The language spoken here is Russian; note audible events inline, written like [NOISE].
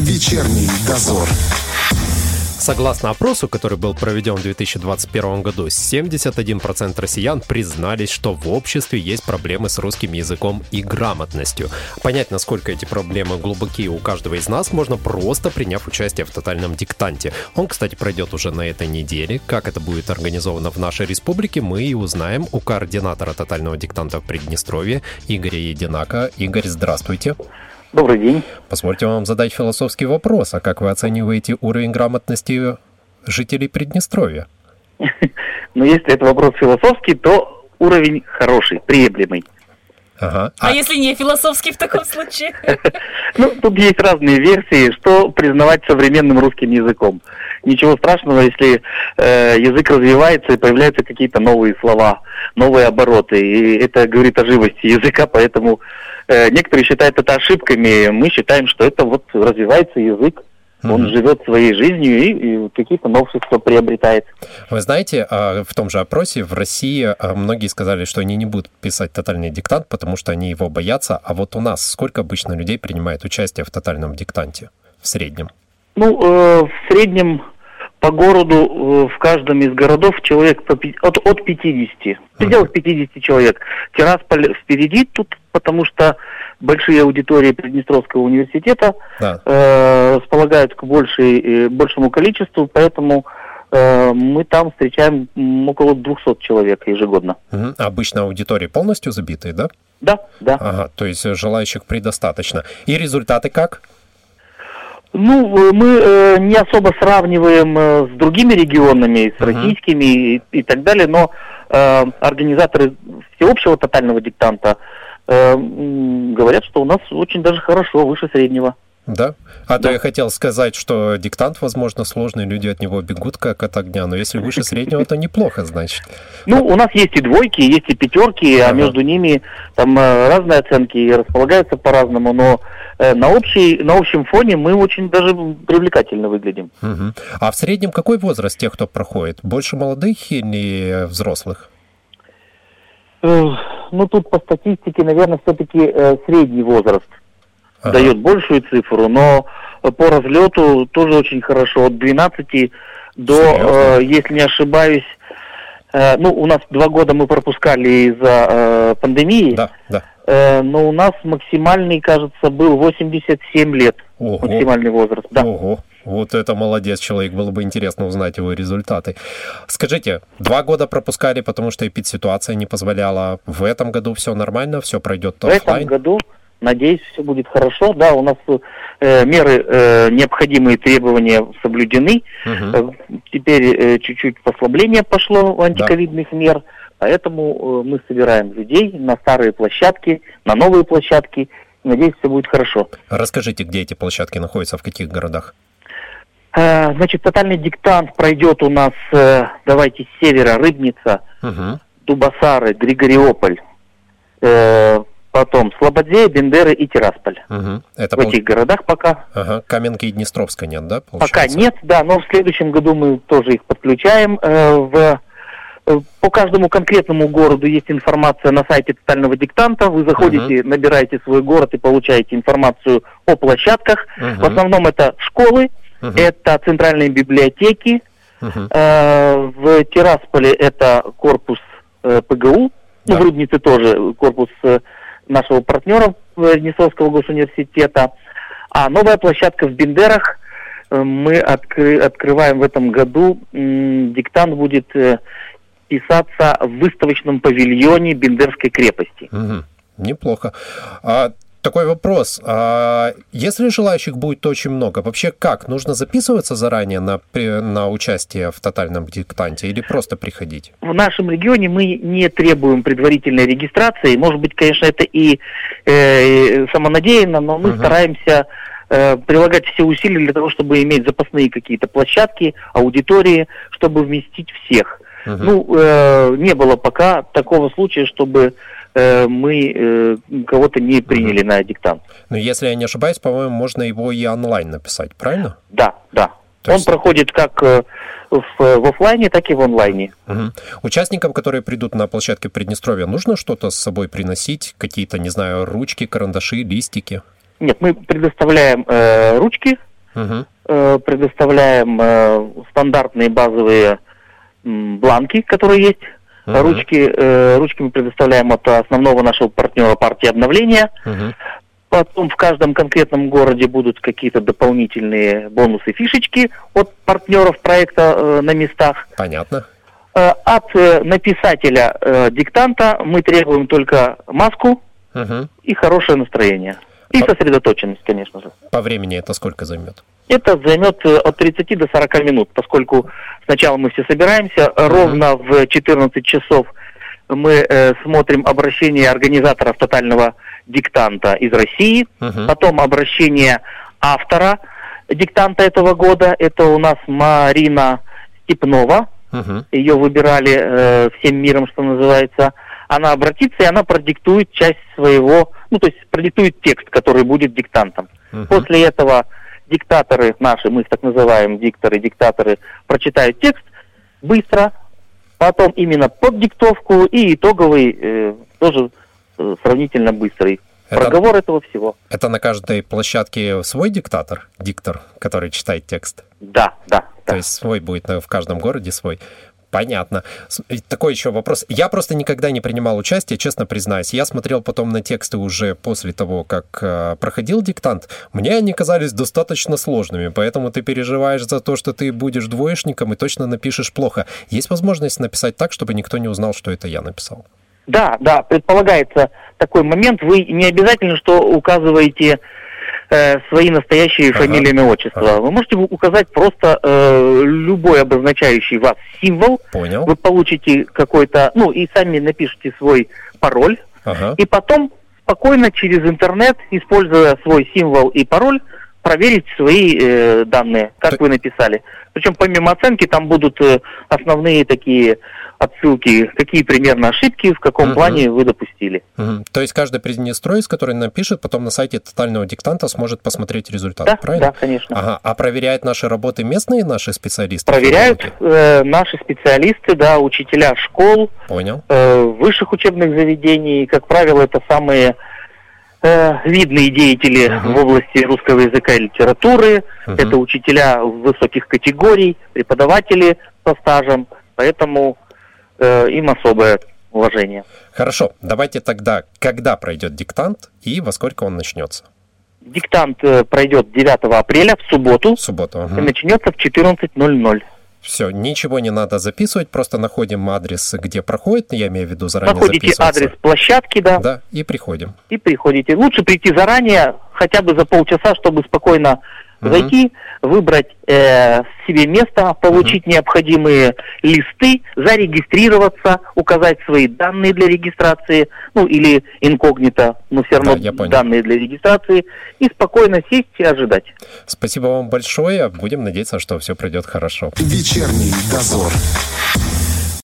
Вечерний дозор. Согласно опросу, который был проведен в 2021 году, 71% россиян признались, что в обществе есть проблемы с русским языком и грамотностью. Понять, насколько эти проблемы глубокие у каждого из нас, можно просто приняв участие в тотальном диктанте. Он, кстати, пройдет уже на этой неделе. Как это будет организовано в нашей республике, мы и узнаем у координатора тотального диктанта в Приднестровье Игоря Единака. Игорь, здравствуйте. Добрый день. Позвольте вам задать философский вопрос. А как вы оцениваете уровень грамотности жителей Приднестровья? [LAUGHS] Ну, если это вопрос философский, то уровень хороший, приемлемый. Ага. А, а если не философский в таком случае? [LAUGHS] Ну, тут есть разные версии, что признавать современным русским языком. Ничего страшного, если э, язык развивается и появляются какие-то новые слова, новые обороты. И это говорит о живости языка, поэтому некоторые считают это ошибками, мы считаем, что это вот развивается язык, он mm-hmm. живет своей жизнью и, и какие-то новшества приобретает. Вы знаете, а, в том же опросе в России а, многие сказали, что они не будут писать тотальный диктант, потому что они его боятся. А вот у нас сколько обычно людей принимает участие в тотальном диктанте в среднем? Ну, э, в среднем по городу э, в каждом из городов человек от, от 50, в пределах 50 человек. Тирасполь впереди тут, потому что большие аудитории Приднестровского университета да. э, располагают к большей, э, большему количеству, поэтому э, мы там встречаем около 200 человек ежегодно. Угу. Обычно аудитории полностью забитые, да? Да, да. Ага, то есть желающих предостаточно. И результаты как? Ну, э, мы э, не особо сравниваем э, с другими регионами, с uh-huh. российскими и, и так далее, но э, организаторы всеобщего тотального диктанта э, говорят, что у нас очень даже хорошо, выше среднего. Да? А да. то я хотел сказать, что диктант, возможно, сложный, люди от него бегут как от огня, но если выше среднего, то неплохо, значит. Ну, у нас есть и двойки, есть и пятерки, а ага. а между ними там э, разные оценки располагаются по-разному, но на, общей, на общем фоне мы очень даже привлекательно выглядим. Угу. А в среднем какой возраст тех, кто проходит? Больше молодых или взрослых? Ну, тут по статистике, наверное, все-таки э, средний возраст ага. дает большую цифру, но по разлету тоже очень хорошо. От 12 до, э, если не ошибаюсь, э, ну, у нас два года мы пропускали из-за э, пандемии. Да, да. Э, но у нас максимальный, кажется, был 87 лет. Ого. Максимальный возраст, да. Ого. Вот это молодец человек, было бы интересно узнать его результаты. Скажите, два года пропускали, потому что эпид-ситуация не позволяла. В этом году все нормально, все пройдет офлайн? В этом году Надеюсь, все будет хорошо. Да, у нас э, меры, э, необходимые требования соблюдены. Угу. теперь э, чуть-чуть послабление пошло антиковидных да. мер. Поэтому э, мы собираем людей на старые площадки, на новые площадки. Надеюсь, все будет хорошо. Расскажите, где эти площадки находятся, в каких городах? Э, значит, тотальный диктант пройдет у нас, э, давайте, с севера, Рыбница, угу. Дубасары, Григориополь. Потом Слободея, Бендеры и Тирасполь. Угу. Это в пол... этих городах пока. Ага. Каменки и Днестровска нет, да? Получается? Пока нет, да, но в следующем году мы тоже их подключаем. Э, в по каждому конкретному городу есть информация на сайте тотального диктанта. Вы заходите, uh набираете свой город и получаете информацию о площадках. uh В основном это школы, uh это центральные библиотеки. uh Э, в Тирасполе это корпус э, ПГУ. Да. Ну, в Рыбнице тоже корпус э, нашего партнера Несовского госуниверситета. А новая площадка в Бендерах э, мы откры, открываем в этом году. Диктант будет э, писаться в выставочном павильоне Бендерской крепости. Угу. Неплохо. А такой вопрос. А если желающих будет очень много, вообще как? Нужно записываться заранее на, на участие в тотальном диктанте или просто приходить? В нашем регионе мы не требуем предварительной регистрации. Может быть, конечно, это и э, самонадеянно, но мы угу. стараемся э, прилагать все усилия для того, чтобы иметь запасные какие-то площадки, аудитории, чтобы вместить всех. Угу. Ну, э, не было пока такого случая, чтобы Э, мы э, кого-то не приняли на диктант. Но если я не ошибаюсь, по-моему, можно его и онлайн написать, правильно? Да, да. То Он есть... проходит как э, в, в офлайне, так и в онлайне. Угу. Участникам, которые придут на площадке Приднестровья, нужно что-то с собой приносить? Какие-то, не знаю, ручки, карандаши, листики? Нет, мы предоставляем э, ручки, угу. предоставляем стандартные базовые бланки, которые есть. Uh-huh. Ручки, э, ручки мы предоставляем от основного нашего партнера партии обновления. Uh-huh. Потом в каждом конкретном городе будут какие-то дополнительные бонусы, фишечки от партнеров проекта э, на местах. Понятно. Э, от э, написателя э, диктанта мы требуем только маску uh-huh. и хорошее настроение. И По... сосредоточенность, конечно же. По времени это сколько займет? Это займет э, от 30 до 40 минут, поскольку сначала мы все собираемся, ровно в 14 часов мы э, смотрим обращение организаторов тотального диктанта из России, uh-huh. потом обращение автора диктанта этого года, это у нас Марина Степнова, uh-huh. ее выбирали э, всем миром, что называется, она обратится и она продиктует часть своего, ну то есть продиктует текст, который будет диктантом. Uh-huh. После этого диктаторы наши, мы их так называем, дикторы, диктаторы, прочитают текст быстро, потом именно под диктовку и итоговый э, тоже э, сравнительно быстрый. Это, Проговор этого всего. Это на каждой площадке свой диктатор, диктор, который читает текст? Да, да. То да. есть свой будет в каждом городе свой. Понятно. Такой еще вопрос. Я просто никогда не принимал участие, честно признаюсь. Я смотрел потом на тексты уже после того, как э, проходил диктант. Мне они казались достаточно сложными, поэтому ты переживаешь за то, что ты будешь двоечником и точно напишешь плохо. Есть возможность написать так, чтобы никто не узнал, что это я написал? Да, да, предполагается такой момент. Вы не обязательно, что указываете э, свои настоящие ага. фамилии, имя, отчество. Ага. Вы можете указать просто э, любой обозначающий вас символ. Понял. Вы получите какой-то, ну и сами напишите свой пароль. Ага. И потом спокойно через интернет, используя свой символ и пароль, проверить свои э, данные, как Ты... вы написали. Причем помимо оценки там будут э, основные такие отсылки, какие примерно ошибки, в каком uh-huh. плане вы допустили. Uh-huh. То есть каждый Приднестровец, который напишет, потом на сайте тотального диктанта сможет посмотреть результат, да, правильно? Да, конечно. Ага. А проверяют наши работы местные наши специалисты? Проверяют э, наши специалисты, да, учителя школ, Понял. Э, высших учебных заведений. Как правило, это самые э, видные деятели uh-huh. в области русского языка и литературы. Uh-huh. Это учителя высоких категорий, преподаватели со стажем. Поэтому э, им особое уважение. Хорошо, давайте тогда, когда пройдет диктант и во сколько он начнется? Диктант э, пройдет 9 апреля в субботу. В субботу. Угу. И начнется в 14.00. Все, ничего не надо записывать, просто находим адрес, где проходит, я имею в виду заранее Находите адрес площадки, да. Да, и приходим. И приходите. Лучше прийти заранее, хотя бы за полчаса, чтобы спокойно угу. зайти, выбрать э, себе место, получить угу. необходимые листы, зарегистрироваться, указать свои данные для регистрации, ну или инкогнито, но все равно да, данные для регистрации, и спокойно сесть и ожидать. Спасибо вам большое. Будем надеяться, что все пройдет хорошо. Вечерний дозор.